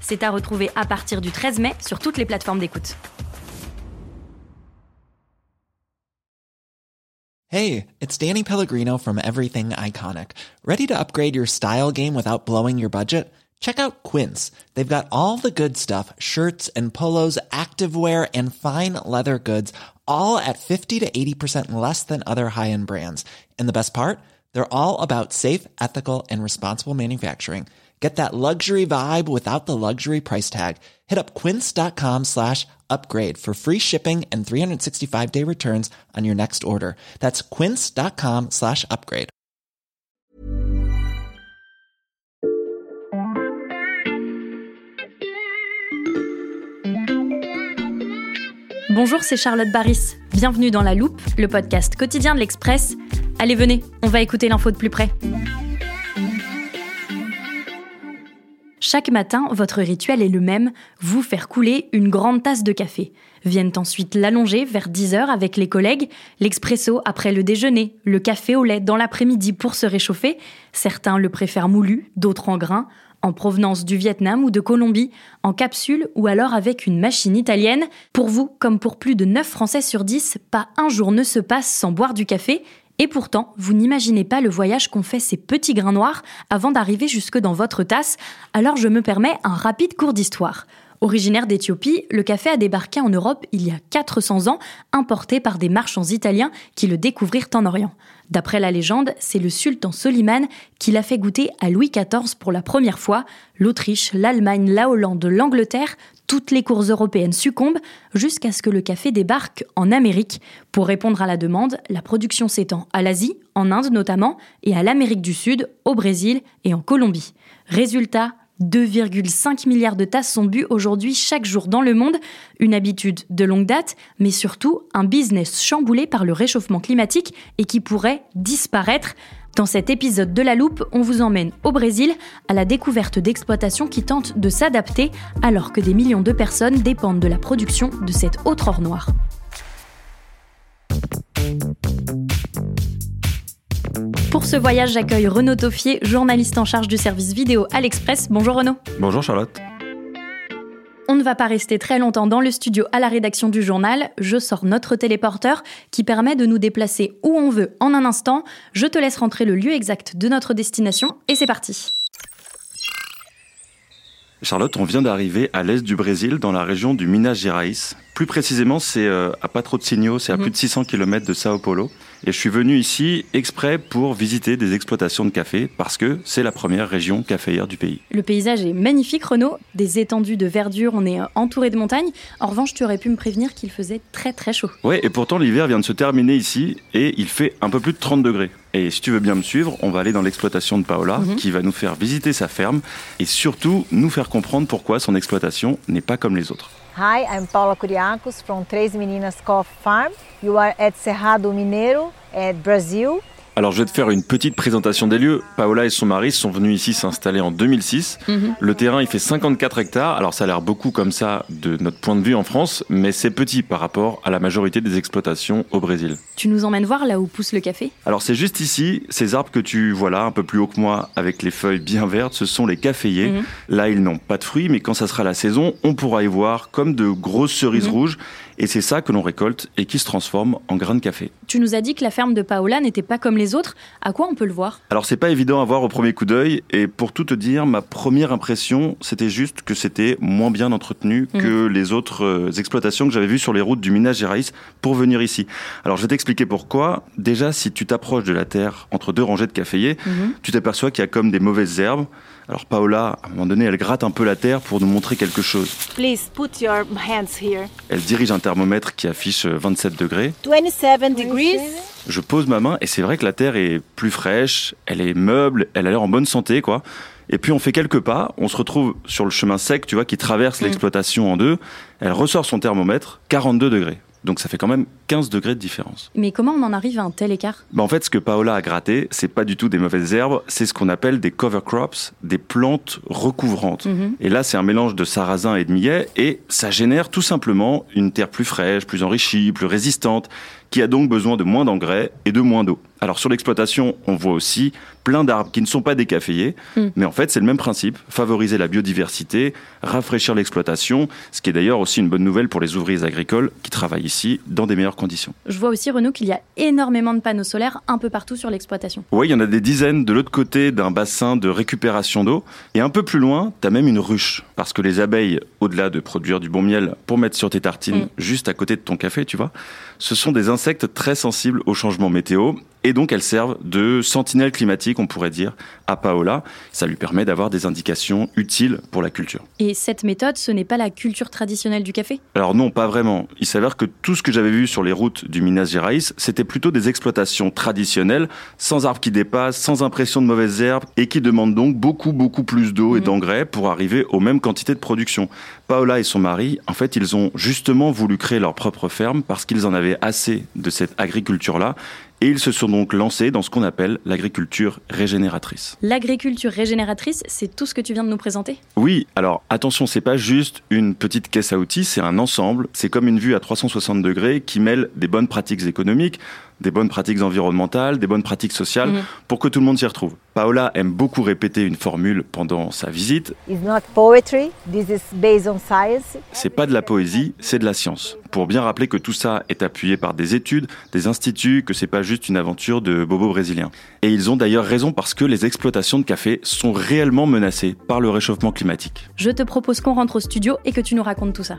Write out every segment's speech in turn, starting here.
C'est à retrouver à partir du 13 mai sur toutes les plateformes d'écoute. Hey, it's Danny Pellegrino from Everything Iconic. Ready to upgrade your style game without blowing your budget? Check out Quince. They've got all the good stuff shirts and polos, activewear, and fine leather goods, all at 50 to 80% less than other high end brands. And the best part? They're all about safe, ethical, and responsible manufacturing. Get that luxury vibe without the luxury price tag. Hit up quince.com slash upgrade for free shipping and 365 day returns on your next order. That's quince.com slash upgrade. Bonjour, c'est Charlotte Baris. Bienvenue dans La Loupe, le podcast quotidien de l'Express. Allez, venez, on va écouter l'info de plus près. Chaque matin, votre rituel est le même, vous faire couler une grande tasse de café. Viennent ensuite l'allonger vers 10 heures avec les collègues, l'expresso après le déjeuner, le café au lait dans l'après-midi pour se réchauffer. Certains le préfèrent moulu, d'autres en grain, en provenance du Vietnam ou de Colombie, en capsule ou alors avec une machine italienne. Pour vous, comme pour plus de 9 Français sur 10, pas un jour ne se passe sans boire du café. Et pourtant, vous n'imaginez pas le voyage qu'ont fait ces petits grains noirs avant d'arriver jusque dans votre tasse, alors je me permets un rapide cours d'histoire. Originaire d'Éthiopie, le café a débarqué en Europe il y a 400 ans, importé par des marchands italiens qui le découvrirent en Orient. D'après la légende, c'est le sultan Soliman qui l'a fait goûter à Louis XIV pour la première fois. L'Autriche, l'Allemagne, la Hollande, l'Angleterre, toutes les cours européennes succombent jusqu'à ce que le café débarque en Amérique. Pour répondre à la demande, la production s'étend à l'Asie, en Inde notamment, et à l'Amérique du Sud, au Brésil et en Colombie. Résultat, 2,5 milliards de tasses sont bues aujourd'hui chaque jour dans le monde, une habitude de longue date, mais surtout un business chamboulé par le réchauffement climatique et qui pourrait disparaître. Dans cet épisode de La Loupe, on vous emmène au Brésil à la découverte d'exploitations qui tentent de s'adapter alors que des millions de personnes dépendent de la production de cet autre or noir. Pour ce voyage, j'accueille Renaud Toffier, journaliste en charge du service vidéo à l'Express. Bonjour Renaud. Bonjour Charlotte. On ne va pas rester très longtemps dans le studio à la rédaction du journal. Je sors notre téléporteur qui permet de nous déplacer où on veut en un instant. Je te laisse rentrer le lieu exact de notre destination et c'est parti. Charlotte, on vient d'arriver à l'est du Brésil, dans la région du Minas Gerais. Plus précisément, c'est euh, à Patrocínio, c'est à Mhm. plus de 600 km de Sao Paulo. Et je suis venu ici exprès pour visiter des exploitations de café, parce que c'est la première région caféière du pays. Le paysage est magnifique, Renaud. Des étendues de verdure, on est euh, entouré de montagnes. En revanche, tu aurais pu me prévenir qu'il faisait très très chaud. Ouais, et pourtant l'hiver vient de se terminer ici, et il fait un peu plus de 30 degrés. Et si tu veux bien me suivre, on va aller dans l'exploitation de Paola, Mhm. qui va nous faire visiter sa ferme, et surtout nous faire comprendre pourquoi son exploitation n'est pas comme les autres. Hi, I'm Paula Curiacos from Três Meninas Coffee Farm. You are at Cerrado Mineiro, at Brazil. Alors je vais te faire une petite présentation des lieux. Paola et son mari sont venus ici s'installer en 2006. Le terrain il fait 54 hectares. Alors ça a l'air beaucoup comme ça de notre point de vue en France, mais c'est petit par rapport à la majorité des exploitations au Brésil. Tu nous emmènes voir là où pousse le café? Alors c'est juste ici, ces arbres que tu vois là, un peu plus haut que moi, avec les feuilles bien vertes, ce sont les caféiers. Mhm. Là ils n'ont pas de fruits, mais quand ça sera la saison, on pourra y voir comme de grosses cerises Mhm. rouges. Et c'est ça que l'on récolte et qui se transforme en grains de café. Tu nous as dit que la ferme de Paola n'était pas comme les autres. À quoi on peut le voir? Alors c'est pas évident à voir au premier coup d'œil et pour tout te dire, ma première impression, c'était juste que c'était moins bien entretenu que les autres euh, exploitations que j'avais vues sur les routes du Minas Gerais pour venir ici. Alors je vais t'expliquer pourquoi. Déjà, si tu t'approches de la terre entre deux rangées de caféiers, tu t'aperçois qu'il y a comme des mauvaises herbes. Alors Paola, à un moment donné, elle gratte un peu la terre pour nous montrer quelque chose. Please put your hands here. Elle dirige un thermomètre qui affiche euh, 27 degrés. 27 degrees. Je pose ma main et c'est vrai que la terre est plus fraîche, elle est meuble, elle a l'air en bonne santé, quoi. Et puis on fait quelques pas, on se retrouve sur le chemin sec, tu vois, qui traverse l'exploitation en deux. Elle ressort son thermomètre, 42 degrés. Donc ça fait quand même 15 degrés de différence. Mais comment on en arrive à un tel écart? Bah En fait, ce que Paola a gratté, c'est pas du tout des mauvaises herbes, c'est ce qu'on appelle des cover crops, des plantes recouvrantes. Mhm. Et là, c'est un mélange de sarrasin et de millet, et ça génère tout simplement une terre plus fraîche, plus enrichie, plus résistante, qui a donc besoin de moins d'engrais et de moins d'eau. Alors sur l'exploitation, on voit aussi plein d'arbres qui ne sont pas décaféiés, Mm. mais en fait c'est le même principe, favoriser la biodiversité, rafraîchir l'exploitation, ce qui est d'ailleurs aussi une bonne nouvelle pour les ouvriers agricoles qui travaillent ici dans des meilleures conditions. Je vois aussi, Renaud, qu'il y a énormément de panneaux solaires un peu partout sur l'exploitation. Oui, il y en a des dizaines de l'autre côté d'un bassin de récupération d'eau. Et un peu plus loin, tu as même une ruche. Parce que les abeilles, au-delà de produire du bon miel pour mettre sur tes tartines Mm. juste à côté de ton café, tu vois, ce sont des insectes très sensibles au changement météo. Et donc, elles servent de sentinelles climatiques, on pourrait dire, à Paola. Ça lui permet d'avoir des indications utiles pour la culture. Et cette méthode, ce n'est pas la culture traditionnelle du café? Alors non, pas vraiment. Il s'avère que tout ce que j'avais vu sur les routes du Minas Gerais, c'était plutôt des exploitations traditionnelles, sans arbres qui dépassent, sans impression de mauvaises herbes, et qui demandent donc beaucoup, beaucoup plus d'eau et Mhm. d'engrais pour arriver aux mêmes quantités de production. Paola et son mari, en fait, ils ont justement voulu créer leur propre ferme parce qu'ils en avaient assez de cette agriculture-là, et ils se sont donc lancés dans ce qu'on appelle l'agriculture régénératrice. L'agriculture régénératrice, c'est tout ce que tu viens de nous présenter? Oui, alors attention, c'est pas juste une petite caisse à outils, c'est un ensemble. C'est comme une vue à 360 degrés qui mêle des bonnes pratiques économiques, des bonnes pratiques environnementales, des bonnes pratiques sociales, Mhm. pour que tout le monde s'y retrouve. Paola aime beaucoup répéter une formule pendant sa visite. It's not poetry, this is based on science. C'est pas de la poésie, c'est de la science. Pour bien rappeler que tout ça est appuyé par des études, des instituts, que c'est pas juste une aventure de bobos brésiliens. Et ils ont d'ailleurs raison parce que les exploitations de café sont réellement menacées par le réchauffement climatique. Je te propose qu'on rentre au studio et que tu nous racontes tout ça.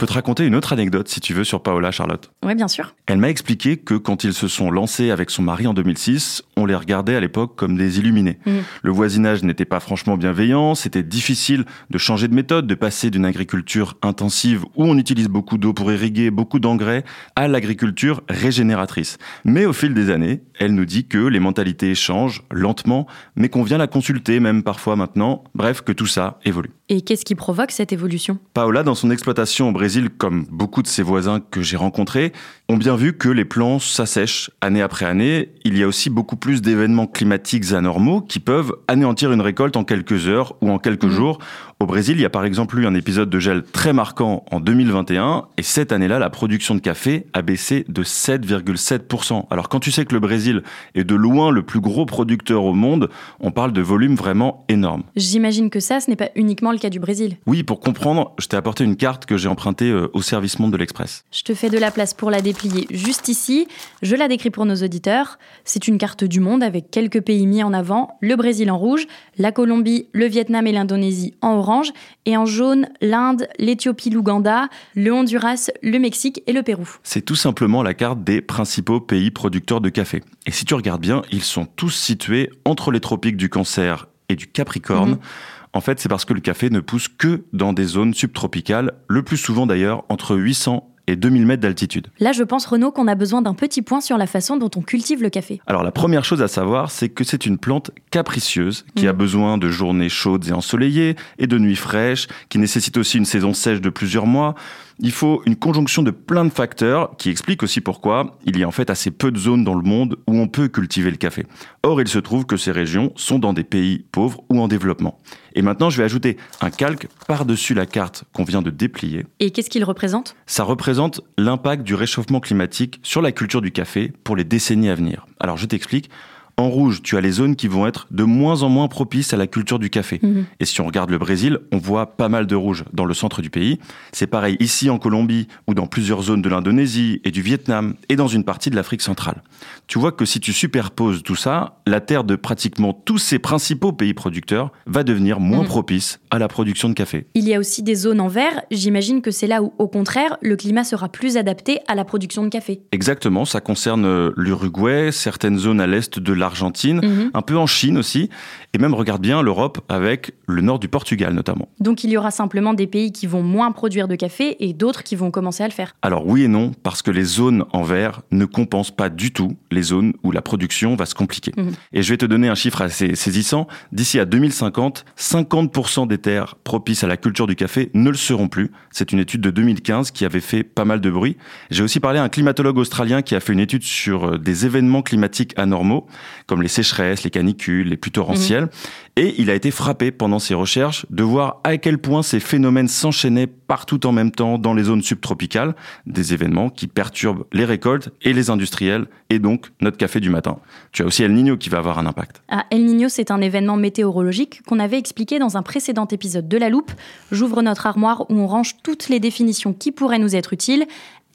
Peux te raconter une autre anecdote si tu veux sur Paola Charlotte. Ouais, bien sûr. Elle m'a expliqué que quand ils se sont lancés avec son mari en 2006, on les regardait à l'époque comme des illuminés. Mhm. Le voisinage n'était pas franchement bienveillant, c'était difficile de changer de méthode, de passer d'une agriculture intensive où on utilise beaucoup d'eau pour irriguer, beaucoup d'engrais, à l'agriculture régénératrice. Mais au fil des années, elle nous dit que les mentalités changent lentement, mais qu'on vient la consulter même parfois maintenant. Bref, que tout ça évolue. Et qu'est-ce qui provoque cette évolution? Paola, dans son exploitation au Brésil, comme beaucoup de ses voisins que j'ai rencontrés, ont bien vu que les plants s'assèchent année après année. Il y a aussi beaucoup plus d'événements climatiques anormaux qui peuvent anéantir une récolte en quelques heures ou en quelques Mhm. jours. Au Brésil, il y a par exemple eu un épisode de gel très marquant en 2021 et cette année-là, la production de café a baissé de 7,7%. Alors quand tu sais que le Brésil est de loin le plus gros producteur au monde, on parle de volumes vraiment énormes. J'imagine que ça, ce n'est pas uniquement le cas du Brésil. Oui, pour comprendre, je t'ai apporté une carte que j'ai empruntée euh, au service monde de l'Express. Je te fais de la place pour la déplier juste ici. Je la décris pour nos auditeurs. C'est une carte du monde avec quelques pays mis en avant. Le Brésil en rouge, la Colombie, le Vietnam et l'Indonésie en orange. Et en jaune, l'Inde, l'Éthiopie, l'Ouganda, le Honduras, le Mexique et le Pérou. C'est tout simplement la carte des principaux pays producteurs de café. Et si tu regardes bien, ils sont tous situés entre les tropiques du Cancer et du Capricorne. Mhm. En fait, c'est parce que le café ne pousse que dans des zones subtropicales, le plus souvent d'ailleurs entre 800 et 2000 mètres d'altitude. Là, je pense, Renaud, qu'on a besoin d'un petit point sur la façon dont on cultive le café. Alors la première chose à savoir, c'est que c'est une plante capricieuse qui a Mhm. besoin de journées chaudes et ensoleillées et de nuits fraîches, qui nécessite aussi une saison sèche de plusieurs mois. Il faut une conjonction de plein de facteurs qui expliquent aussi pourquoi il y a en fait assez peu de zones dans le monde où on peut cultiver le café. Or, il se trouve que ces régions sont dans des pays pauvres ou en développement. Et maintenant, je vais ajouter un calque par-dessus la carte qu'on vient de déplier. Et qu'est-ce qu'il représente? Ça représente l'impact du réchauffement climatique sur la culture du café pour les décennies à venir. Alors je t'explique. En rouge, tu as les zones qui vont être de moins en moins propices à la culture du café. Mhm. Et si on regarde le Brésil, on voit pas mal de rouge dans le centre du pays. C'est pareil ici en Colombie ou dans plusieurs zones de l'Indonésie et du Vietnam et dans une partie de l'Afrique centrale. Tu vois que si tu superposes tout ça, la terre de pratiquement tous ces principaux pays producteurs va devenir moins Mhm. propice à la production de café. Il y a aussi des zones en vert. J'imagine que c'est là où, au contraire, le climat sera plus adapté à la production de café. Exactement, ça concerne euh, l'Uruguay, certaines zones à l'est de l'Argentine l'Argentine, Mhm. un peu en Chine aussi, et même regarde bien l'Europe avec le nord du Portugal notamment. Donc il y aura simplement des pays qui vont moins produire de café et d'autres qui vont commencer à le faire. Alors oui et non, parce que les zones en vert ne compensent pas du tout les zones où la production va se compliquer. Mhm. Et je vais te donner un chiffre assez saisissant. D'ici à 2050, 50% des terres propices à la culture du café ne le seront plus. C'est une étude de 2015 qui avait fait pas mal de bruit. J'ai aussi parlé à un climatologue australien qui a fait une étude sur euh, des événements climatiques anormaux, comme les sécheresses, les canicules, les pluies torrentielles. Et il a été frappé pendant ses recherches de voir à quel point ces phénomènes s'enchaînaient partout en même temps dans les zones subtropicales, des événements qui perturbent les récoltes et les industriels, et donc notre café du matin. Tu as aussi El Niño qui va avoir un impact. Ah, El Niño, c'est un événement météorologique qu'on avait expliqué dans un précédent épisode de La Loupe. J'ouvre notre armoire où on range toutes les définitions qui pourraient nous être utiles.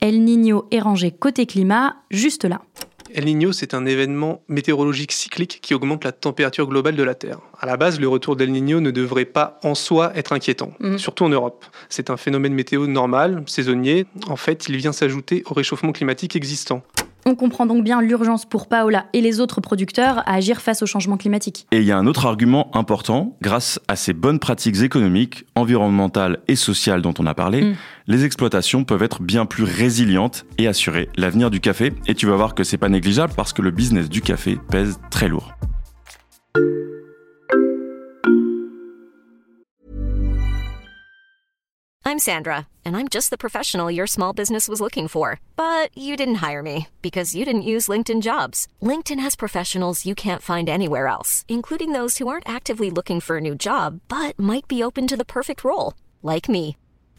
El Niño est rangé côté climat, juste là. El Niño, c'est un événement météorologique cyclique qui augmente la température globale de la Terre. À la base, le retour d'El Niño ne devrait pas en soi être inquiétant, Mhm. surtout en Europe. C'est un phénomène météo normal, saisonnier. En fait, il vient s'ajouter au réchauffement climatique existant. On comprend donc bien l'urgence pour Paola et les autres producteurs à agir face au changement climatique. Et il y a un autre argument important, grâce à ces bonnes pratiques économiques, environnementales et sociales dont on a parlé, Mm. Les exploitations peuvent être bien plus résilientes et assurer l'avenir du café. Et tu vas voir que c'est pas négligeable parce que le business du café pèse très lourd. I'm Sandra, and I'm just the professional your small business was looking for. But you didn't hire me because you didn't use LinkedIn jobs. LinkedIn has professionals you can't find anywhere else, including those who aren't actively looking for a new job but might be open to the perfect role, like me.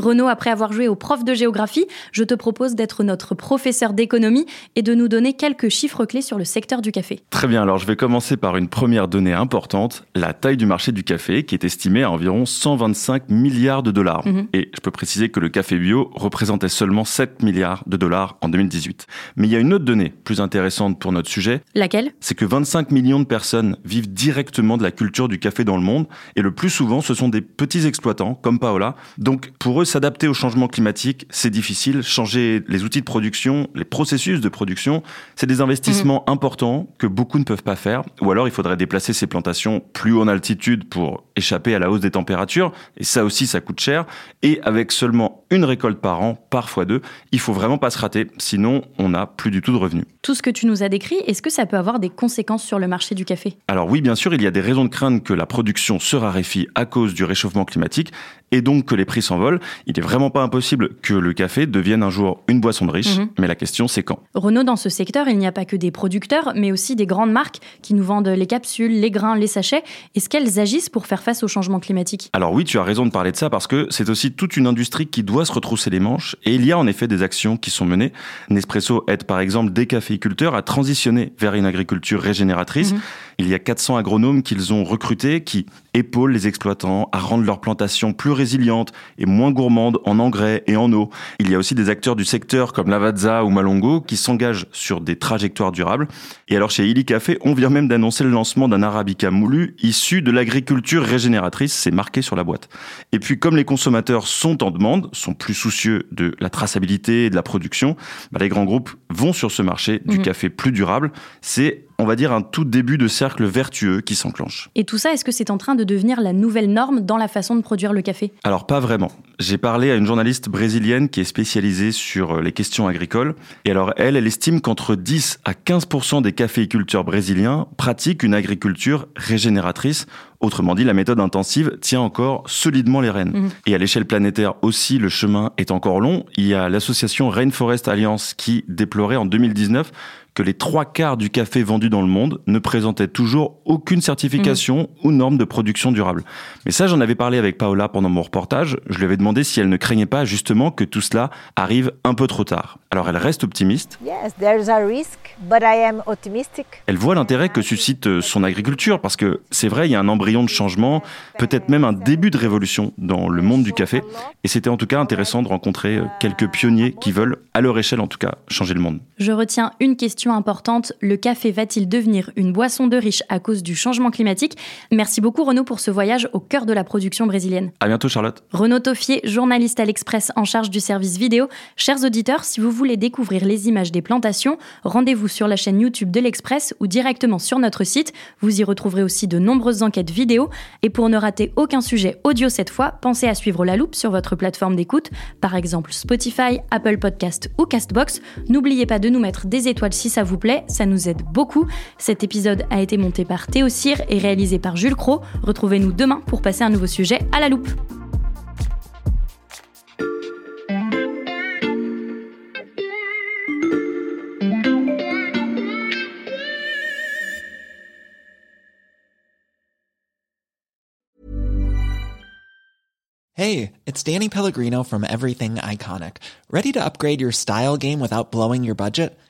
Renaud, après avoir joué au prof de géographie, je te propose d'être notre professeur d'économie et de nous donner quelques chiffres clés sur le secteur du café. Très bien, alors je vais commencer par une première donnée importante, la taille du marché du café qui est estimée à environ 125 milliards de dollars. Mhm. Et je peux préciser que le café bio représentait seulement 7 milliards de dollars en 2018. Mais il y a une autre donnée plus intéressante pour notre sujet, Laquelle? C'est que 25 millions de personnes vivent directement de la culture du café dans le monde, et le plus souvent ce sont des petits exploitants comme Paola. Donc pour eux, s'adapter au changement climatique, c'est difficile. Changer les outils de production, les processus de production, c'est des investissements importants que beaucoup ne peuvent pas faire. Ou alors il faudrait déplacer ces plantations plus haut en altitude pour échapper à la hausse des températures, et ça aussi ça coûte cher. Et avec seulement une récolte par an, parfois deux, il faut vraiment pas se rater, sinon on n'a plus du tout de revenus. Tout ce que tu nous as décrit, est-ce que ça peut avoir des conséquences sur le marché du café? Alors oui, bien sûr, il y a des raisons de craindre que la production se raréfie à cause du réchauffement climatique et donc que les prix s'envolent. Il n'est vraiment pas impossible que le café devienne un jour une boisson de riche, Mhm. mais la question c'est quand. Renaud, dans ce secteur, il n'y a pas que des producteurs, mais aussi des grandes marques qui nous vendent les capsules, les grains, les sachets. Est-ce qu'elles agissent pour faire face au changement climatique? Alors oui, tu as raison de parler de ça parce que c'est aussi toute une industrie qui doit se retrousser les manches et il y a en effet des actions qui sont menées. Nespresso aide par exemple des caféiculteurs à transitionner vers une agriculture régénératrice. Mhm. Il y a 400 agronomes qu'ils ont recrutés qui épaulent les exploitants à rendre leurs plantations plus résilientes et moins gourmandes en engrais et en eau. Il y a aussi des acteurs du secteur comme Lavazza ou Malongo qui s'engagent sur des trajectoires durables. Et alors chez Illy Café, on vient même d'annoncer le lancement d'un arabica moulu issu de l'agriculture régénératrice, c'est marqué sur la boîte. Et puis comme les consommateurs sont en demande, sont plus soucieux de la traçabilité et de la production, bah, les grands groupes vont sur ce marché du Mhm. café plus durable. C'est on va dire un tout début de cercle vertueux qui s'enclenche. Et tout ça, est-ce que c'est en train de devenir la nouvelle norme dans la façon de produire le café? Alors pas vraiment. J'ai parlé à une journaliste brésilienne qui est spécialisée sur euh, les questions agricoles. Et alors elle, elle estime qu'entre 10 à 15% des caféiculteurs brésiliens pratiquent une agriculture régénératrice. Autrement dit, la méthode intensive tient encore solidement les rênes. Mhm. Et à l'échelle planétaire aussi, le chemin est encore long. Il y a l'association Rainforest Alliance qui déplorait en 2019 que les trois quarts du café vendu dans le monde ne présentaient toujours aucune certification ou norme de production durable. Mais ça, j'en avais parlé avec Paola pendant mon reportage. Je lui avais demandé si elle ne craignait pas justement que tout cela arrive un peu trop tard. Alors elle reste optimiste. Yes, there's a risk, but I am optimistic. Elle voit l'intérêt que suscite euh, son agriculture parce que c'est vrai, il y a un embryon de changement, peut-être même un début de révolution dans le monde du café. Et c'était en tout cas intéressant de rencontrer euh, quelques pionniers qui veulent, à leur échelle en tout cas, changer le monde. Je retiens une question importante. Le café va-t-il devenir une boisson de riche à cause du changement climatique? Merci beaucoup Renaud pour ce voyage au cœur de la production brésilienne. À bientôt Charlotte. Renaud Toffier, journaliste à l'Express en charge du service vidéo. Chers auditeurs, si vous voulez découvrir les images des plantations, rendez-vous sur la chaîne YouTube de l'Express ou directement sur notre site. Vous y retrouverez aussi de nombreuses enquêtes vidéo. Et pour ne rater aucun sujet audio cette fois, pensez à suivre la loupe sur votre plateforme d'écoute, par exemple Spotify, Apple Podcast ou Castbox. N'oubliez pas de nous mettre des étoiles si ça vous plaît, ça nous aide beaucoup. Cet épisode a été monté par Théo Cyr et réalisé par Jules Cro. Retrouvez-nous demain pour passer un nouveau sujet à la loupe. Hey, it's Danny Pellegrino from Everything Iconic. Ready to upgrade your style game without blowing your budget?